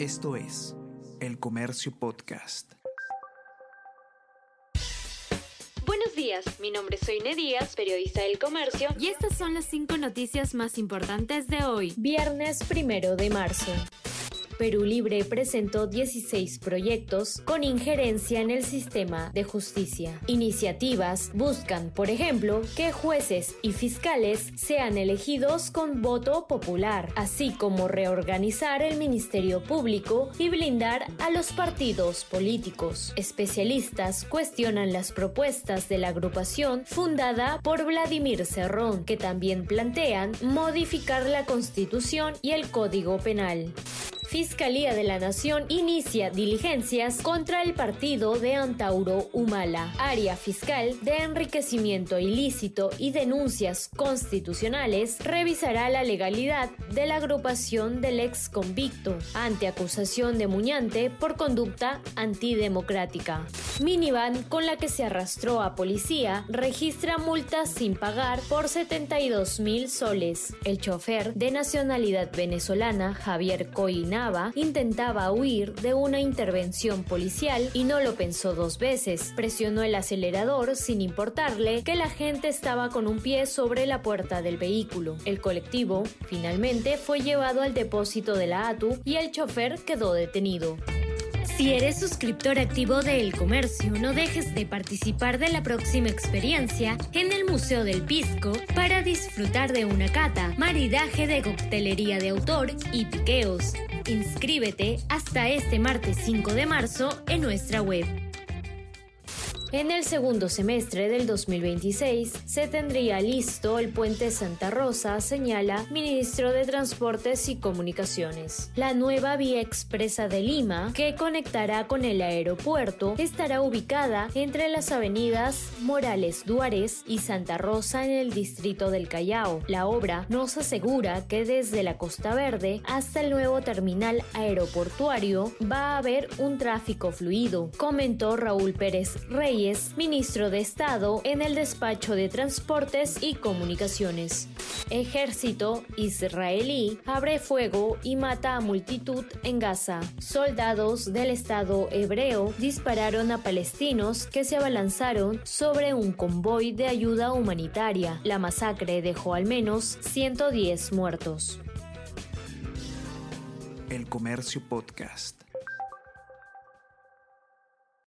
Esto es El Comercio Podcast. Buenos días, mi nombre es Soine Díaz, periodista del comercio, y estas son las cinco noticias más importantes de hoy, viernes primero de marzo. Perú Libre presentó 16 proyectos con injerencia en el sistema de justicia. Iniciativas buscan, por ejemplo, que jueces y fiscales sean elegidos con voto popular, así como reorganizar el Ministerio Público y blindar a los partidos políticos. Especialistas cuestionan las propuestas de la agrupación fundada por Vladimir Cerrón, que también plantean modificar la Constitución y el Código Penal. Fiscalía de la Nación inicia diligencias contra el partido de Antauro Humala. Área Fiscal de Enriquecimiento Ilícito y Denuncias Constitucionales revisará la legalidad de la agrupación del ex convicto ante acusación de Muñante por conducta antidemocrática. Minivan con la que se arrastró a policía registra multas sin pagar por 72 mil soles. El chofer de nacionalidad venezolana Javier Coina intentaba huir de una intervención policial y no lo pensó dos veces. Presionó el acelerador sin importarle que la gente estaba con un pie sobre la puerta del vehículo. El colectivo finalmente fue llevado al depósito de la ATU y el chofer quedó detenido. Si eres suscriptor activo de El Comercio, no dejes de participar de la próxima experiencia en el Museo del Pisco para disfrutar de una cata, maridaje de coctelería de autor y piqueos. Inscríbete hasta este martes 5 de marzo en nuestra web. En el segundo semestre del 2026 se tendría listo el puente Santa Rosa, señala ministro de Transportes y Comunicaciones. La nueva vía expresa de Lima, que conectará con el aeropuerto, estará ubicada entre las avenidas Morales Duárez y Santa Rosa en el distrito del Callao. La obra nos asegura que desde la Costa Verde hasta el nuevo terminal aeroportuario va a haber un tráfico fluido, comentó Raúl Pérez Ministro de Estado en el despacho de Transportes y Comunicaciones. Ejército israelí abre fuego y mata a multitud en Gaza. Soldados del Estado hebreo dispararon a palestinos que se abalanzaron sobre un convoy de ayuda humanitaria. La masacre dejó al menos 110 muertos. El Comercio Podcast.